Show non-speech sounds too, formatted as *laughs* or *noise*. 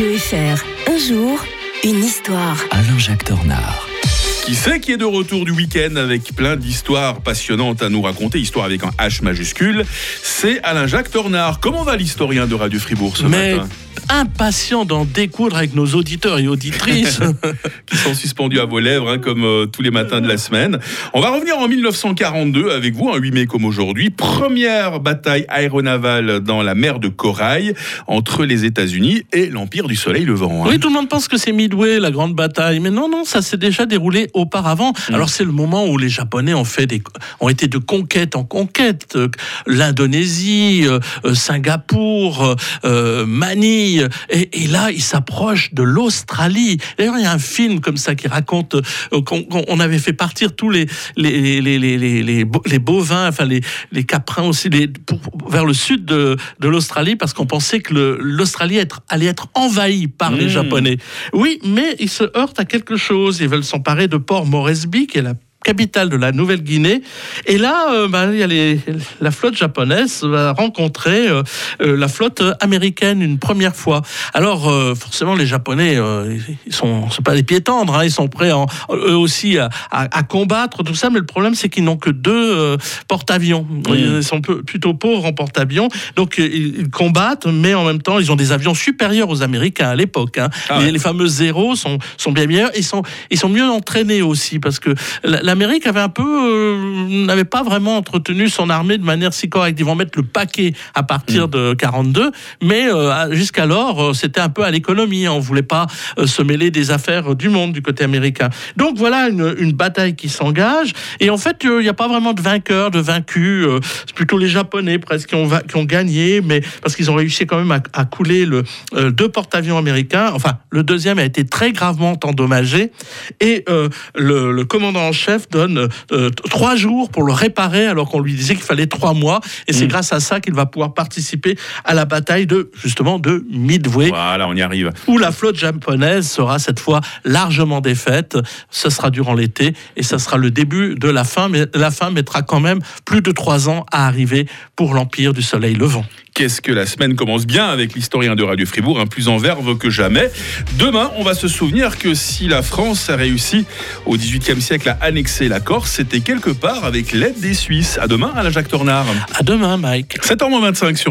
Radio FR. Un jour, une histoire. Alain-Jacques Tornard. Qui c'est qui est de retour du week-end avec plein d'histoires passionnantes à nous raconter, histoire avec un H majuscule, c'est Alain-Jacques Tornard. Comment va l'historien de Radio Fribourg ce Mais matin? Impatient d'en découdre avec nos auditeurs et auditrices. *laughs* Qui sont suspendus à vos lèvres, hein, comme euh, tous les matins de la semaine. On va revenir en 1942 avec vous, un 8 mai comme aujourd'hui. Première bataille aéronavale dans la mer de Corail entre les États-Unis et l'Empire du Soleil Levant. hein. oui, tout le monde pense que c'est Midway, la grande bataille. Mais non, non, ça s'est déjà déroulé auparavant. Mm. Alors c'est le moment où les Japonais ont, fait des, ont été de conquête en conquête. Euh, L'Indonésie, euh, Singapour, euh, euh, Et, et là, ils s'approchent de l'Australie. D'ailleurs, il y a un film comme ça qui raconte euh, qu'on qu'on- on avait fait partir tous les, les, les, les, les, les bo- les bovins, enfin les, caprins aussi, pour- vers le sud de, de l'Australie parce qu'on pensait que l'Australie être- allait être envahie par les Mmh. Japonais. Oui, mais ils se heurtent à quelque chose. Ils veulent s'emparer de Port Moresby, qui est la capitale de la Nouvelle-Guinée. Et là, euh, il y a les- la flotte japonaise va rencontrer euh, euh, la flotte américaine une première fois. Alors, euh, forcément, les Japonais, ils sont, c'est pas des pieds tendres, hein, ils sont prêts, en- eux aussi, à, à- à combattre tout ça. Mais le problème, c'est qu'ils n'ont que deux porte-avions. Ils sont plutôt pauvres en porte-avions, donc ils, ils combattent, mais en même temps, ils ont des avions supérieurs aux Américains à l'époque. hein. Ah les fameux zéros sont, sont bien meilleurs. Ils sont, ils sont mieux entraînés aussi parce que la- l'Amérique avait un peu, euh, n'avait pas vraiment entretenu son armée de manière si correcte. Ils vont mettre le paquet à partir Mm. de 42, mais euh, jusqu'alors, euh, c'était un peu à l'économie. On voulait pas se mêler des affaires du monde du côté américain. Donc voilà une, une bataille qui s'engage. Et en fait, il n'y a pas vraiment de vainqueur, de vaincu. C'est plutôt les Japonais presque qui ont, va- qui ont gagné, mais parce qu'ils ont réussi quand même à, à couler le, deux porte-avions américains. Enfin, le deuxième a été très gravement endommagé. Et le, le commandant en chef donne euh, trois jours pour le réparer, alors qu'on lui disait qu'il fallait trois mois. Et c'est Mm. grâce à ça qu'il va pouvoir participer à la bataille de justement de Midway Voilà, on y arrive. où la flotte japonaise sera cette fois largement défaite. Ce sera durant l'été et ça sera le début de la fin, mais la fin mettra quand même plus de trois ans à arriver pour l'Empire du Soleil Levant. Qu'est-ce que la semaine commence bien avec l'historien de Radio Fribourg, un plus en verve que jamais. Demain, on va se souvenir que si la France a réussi au XVIIIe siècle à annexer la Corse, c'était quelque part avec l'aide des Suisses. À demain, à la Jacques Tornard. À demain, Mike. 7h25 sur